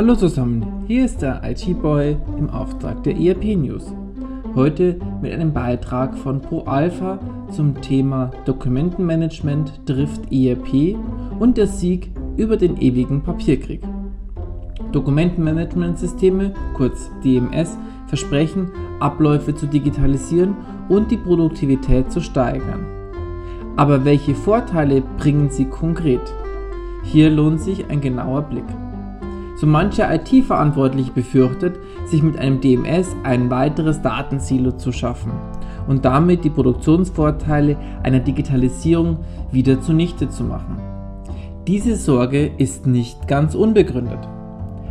Hallo zusammen, hier ist der IT-Boy im Auftrag der ERP News. Heute mit einem Beitrag von ProAlpha zum Thema Dokumentenmanagement trifft ERP und der Sieg über den ewigen Papierkrieg. Dokumentenmanagementsysteme, kurz DMS, versprechen, Abläufe zu digitalisieren und die Produktivität zu steigern. Aber welche Vorteile bringen sie konkret? Hier lohnt sich ein genauer Blick. So mancher IT-Verantwortliche befürchtet, sich mit einem DMS ein weiteres Datensilo zu schaffen und damit die Produktionsvorteile einer Digitalisierung wieder zunichte zu machen. Diese Sorge ist nicht ganz unbegründet.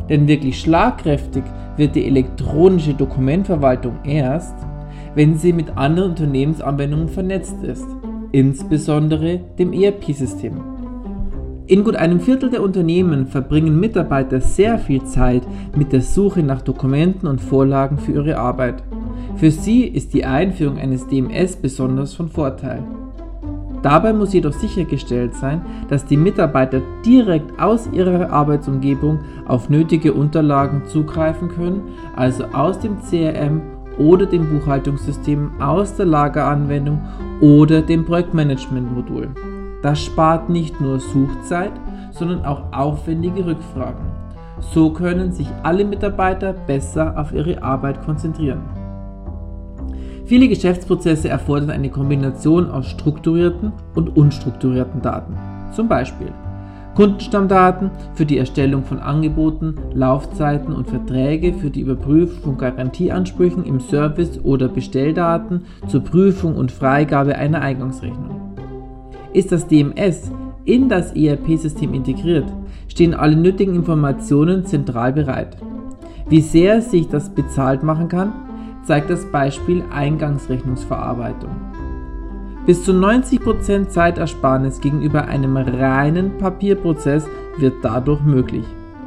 Denn wirklich schlagkräftig wird die elektronische Dokumentverwaltung erst, wenn sie mit anderen Unternehmensanwendungen vernetzt ist, insbesondere dem ERP-System. In gut einem Viertel der Unternehmen verbringen Mitarbeiter sehr viel Zeit mit der Suche nach Dokumenten und Vorlagen für ihre Arbeit. Für sie ist die Einführung eines DMS besonders von Vorteil. Dabei muss jedoch sichergestellt sein, dass die Mitarbeiter direkt aus ihrer Arbeitsumgebung auf nötige Unterlagen zugreifen können, also aus dem CRM oder dem Buchhaltungssystem, aus der Lageranwendung oder dem Projektmanagement-Modul. Das spart nicht nur Suchzeit, sondern auch aufwendige Rückfragen. So können sich alle Mitarbeiter besser auf ihre Arbeit konzentrieren. Viele Geschäftsprozesse erfordern eine Kombination aus strukturierten und unstrukturierten Daten. Zum Beispiel Kundenstammdaten für die Erstellung von Angeboten, Laufzeiten und Verträge für die Überprüfung von Garantieansprüchen im Service oder Bestelldaten zur Prüfung und Freigabe einer Eingangsrechnung. Ist das DMS in das ERP-System integriert, stehen alle nötigen Informationen zentral bereit. Wie sehr sich das bezahlt machen kann, zeigt das Beispiel Eingangsrechnungsverarbeitung. Bis zu 90% Zeitersparnis gegenüber einem reinen Papierprozess wird dadurch möglich.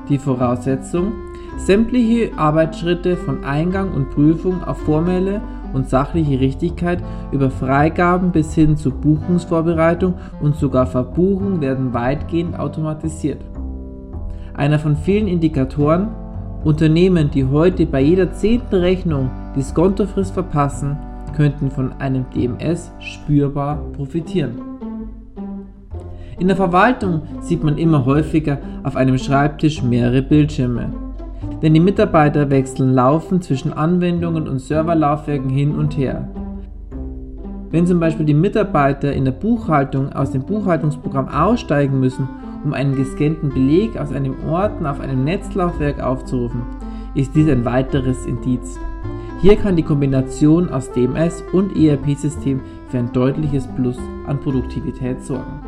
Die Voraussetzung, sämtliche Arbeitsschritte von Eingang und Prüfung auf formelle und sachliche Richtigkeit über Freigaben bis hin zur Buchungsvorbereitung und sogar Verbuchung werden weitgehend automatisiert. Einer von vielen Indikatoren, Unternehmen, die heute bei jeder zehnten Rechnung die Skontofrist verpassen, könnten von einem DMS spürbar profitieren. In der Verwaltung sieht man immer häufiger auf einem Schreibtisch mehrere Bildschirme denn die Mitarbeiter wechseln laufend zwischen Anwendungen und Serverlaufwerken hin und her. Wenn zum Beispiel die Mitarbeiter in der Buchhaltung aus dem Buchhaltungsprogramm aussteigen müssen, um einen gescannten Beleg aus einem Ordner auf einem Netzlaufwerk aufzurufen, ist dies ein weiteres Indiz. Hier kann die Kombination aus DMS und ERP-System für ein deutliches Plus an Produktivität sorgen.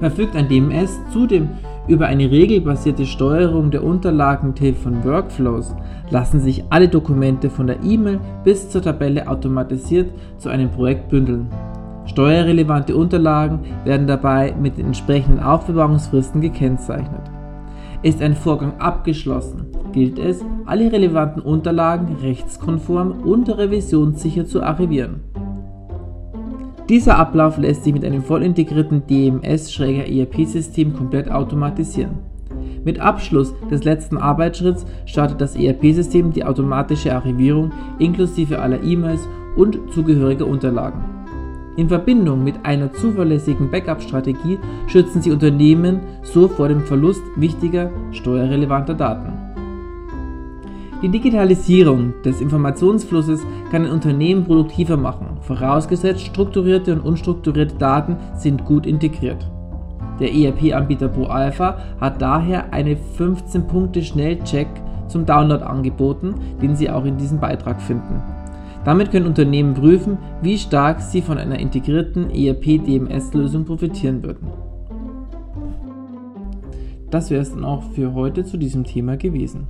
Verfügt ein DMS zudem über eine regelbasierte Steuerung der Unterlagen mit Hilfe von Workflows lassen sich alle Dokumente von der E-Mail bis zur Tabelle automatisiert zu einem Projekt bündeln. Steuerrelevante Unterlagen werden dabei mit den entsprechenden Aufbewahrungsfristen gekennzeichnet. Ist ein Vorgang abgeschlossen, gilt es, alle relevanten Unterlagen rechtskonform und revisionssicher zu archivieren. Dieser Ablauf lässt sich mit einem voll integrierten DMS-ERP-System komplett automatisieren. Mit Abschluss des letzten Arbeitsschritts startet das ERP-System die automatische Archivierung inklusive aller E-Mails und zugehöriger Unterlagen. In Verbindung mit einer zuverlässigen Backup-Strategie schützen sie Unternehmen so vor dem Verlust wichtiger steuerrelevanter Daten. Die Digitalisierung des Informationsflusses kann ein Unternehmen produktiver machen, vorausgesetzt strukturierte und unstrukturierte Daten sind gut integriert. Der ERP-Anbieter ProAlpha hat daher einen 15-Punkte-Schnellcheck zum Download angeboten, den Sie auch in diesem Beitrag finden. Damit können Unternehmen prüfen, wie stark sie von einer integrierten ERP-DMS-Lösung profitieren würden. Das wäre es dann auch für heute zu diesem Thema gewesen.